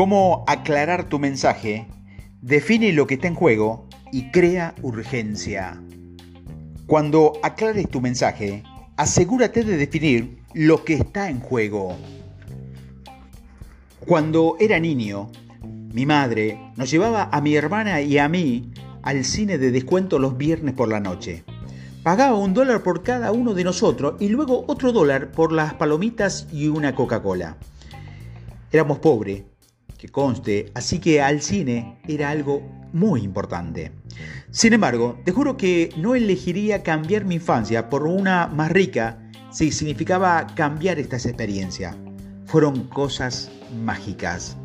cómo aclarar tu mensaje, define lo que está en juego y crea urgencia. Cuando aclares tu mensaje, asegúrate de definir lo que está en juego. Cuando era niño, mi madre nos llevaba a mi hermana y a mí al cine de descuento los viernes por la noche. Pagaba un dólar por cada uno de nosotros y luego otro dólar por las palomitas y una Coca-Cola. Éramos pobres, que conste, así que al cine era algo muy importante. Sin embargo, te juro que no elegiría cambiar mi infancia por una más rica si significaba cambiar estas experiencias. Fueron cosas mágicas.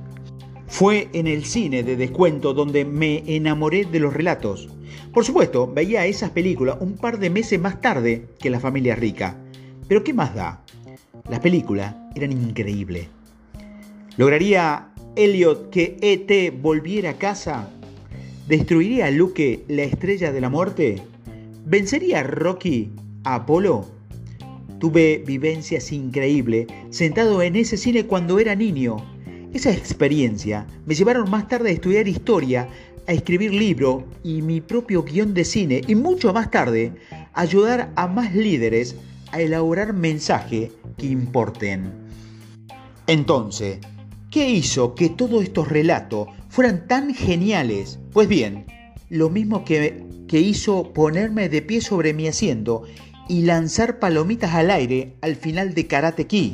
Fue en el cine de descuento donde me enamoré de los relatos. Por supuesto, veía esas películas un par de meses más tarde que La familia rica. Pero ¿qué más da? Las películas eran increíbles. ¿Lograría Elliot que ET volviera a casa? ¿Destruiría a Luke la estrella de la muerte? ¿Vencería Rocky a Apolo? Tuve vivencias increíbles sentado en ese cine cuando era niño. Esa experiencia me llevaron más tarde a estudiar historia, a escribir libro y mi propio guion de cine y mucho más tarde a ayudar a más líderes a elaborar mensajes que importen. Entonces, ¿Qué hizo que todos estos relatos fueran tan geniales? Pues bien, lo mismo que, que hizo ponerme de pie sobre mi asiento y lanzar palomitas al aire al final de Karate Kid.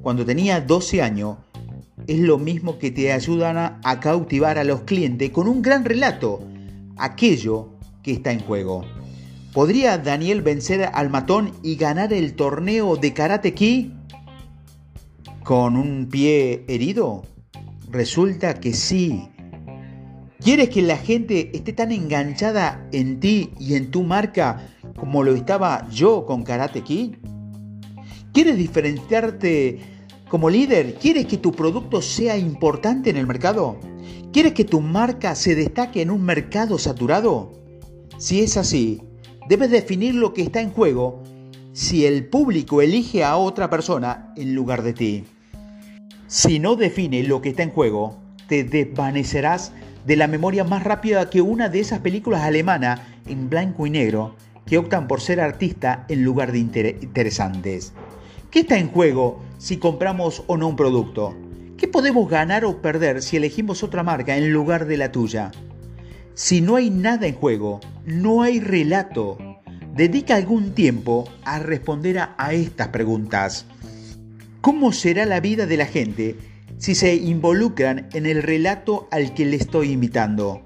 Cuando tenía 12 años, es lo mismo que te ayudan a cautivar a los clientes con un gran relato, aquello que está en juego. ¿Podría Daniel vencer al matón y ganar el torneo de Karate Kid? Con un pie herido? Resulta que sí. ¿Quieres que la gente esté tan enganchada en ti y en tu marca como lo estaba yo con Karate Kid? ¿Quieres diferenciarte como líder? ¿Quieres que tu producto sea importante en el mercado? ¿Quieres que tu marca se destaque en un mercado saturado? Si es así, debes definir lo que está en juego si el público elige a otra persona en lugar de ti. Si no define lo que está en juego, te desvanecerás de la memoria más rápida que una de esas películas alemanas en blanco y negro que optan por ser artista en lugar de interesantes. ¿Qué está en juego si compramos o no un producto? ¿Qué podemos ganar o perder si elegimos otra marca en lugar de la tuya? Si no hay nada en juego, no hay relato. Dedica algún tiempo a responder a estas preguntas. ¿Cómo será la vida de la gente si se involucran en el relato al que le estoy invitando?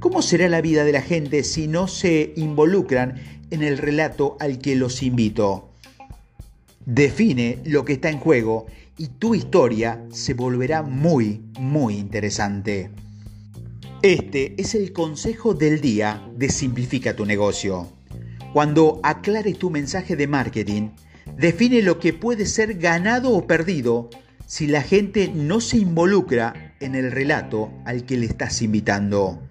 ¿Cómo será la vida de la gente si no se involucran en el relato al que los invito? Define lo que está en juego y tu historia se volverá muy, muy interesante. Este es el consejo del día de Simplifica tu negocio. Cuando aclares tu mensaje de marketing, define lo que puede ser ganado o perdido si la gente no se involucra en el relato al que le estás invitando.